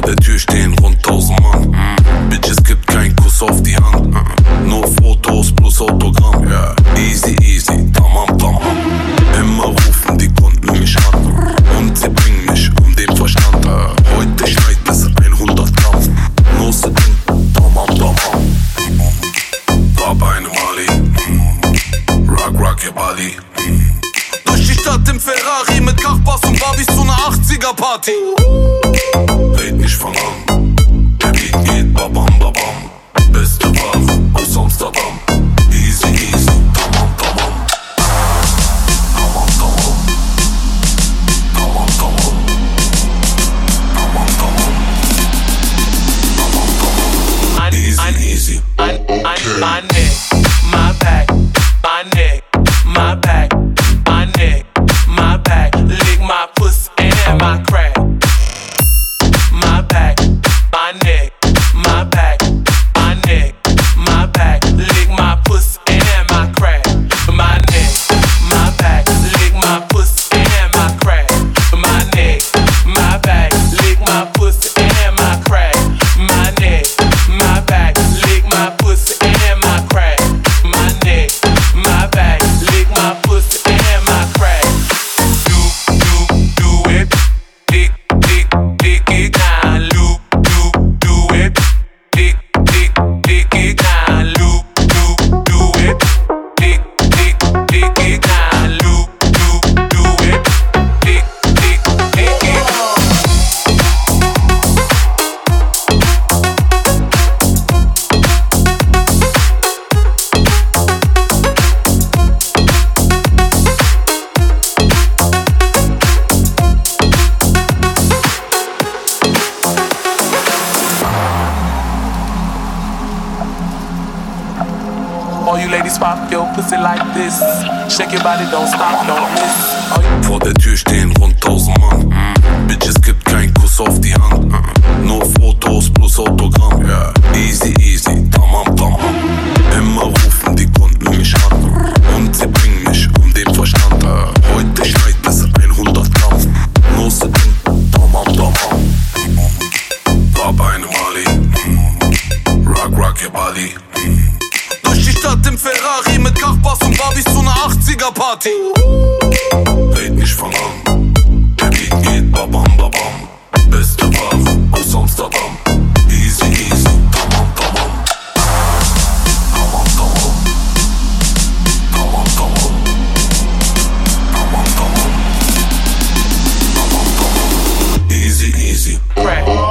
der Tür stehen rund tausend Mann. Mm. Bitch, es gibt keinen Kuss auf die Hand. Mm. Nur Fotos plus Autogramm. Yeah. Easy, easy, tamam, tamam. Immer rufen die Kunden mich an. Und sie bringen mich um den Verstand. Heute schneit es 100 Gramm. No sitting, tamam, tamam. War bei einem Ali. Mm. Rock, rock your body. Durch die Stadt im Ferrari mit Kachbass und Barbies zu einer 80er Party. Nicht von an. Der babam babam. Amsterdam. Easy easy, tamam tamam. Easy easy. my, my neck, my back, my neck, my back, All you ladies pop your pussy like this. Shake your body, don't stop, don't miss. Oh, Vor der Tür stehen rund tausend Mann. Mm. Bitch, es gibt keinen Kuss auf die Hand. Mm. Nur Fotos plus Autogramm. Yeah. Easy, easy, tamam, tamam. Immer rufen die Kunden mich an. Und sie bringen mich um den Verstand. Heute schneit es 100 Gramm. No sitting, tamam, tamam. War bei einem Ali. Mm. Rock, rock your body statt dem Ferrari mit Kachbars und Barbies zu einer 80er Party. Red nicht von an, der Beat geht babam babam. Beste Ware aus Amsterdam, easy easy, easy easy. Right.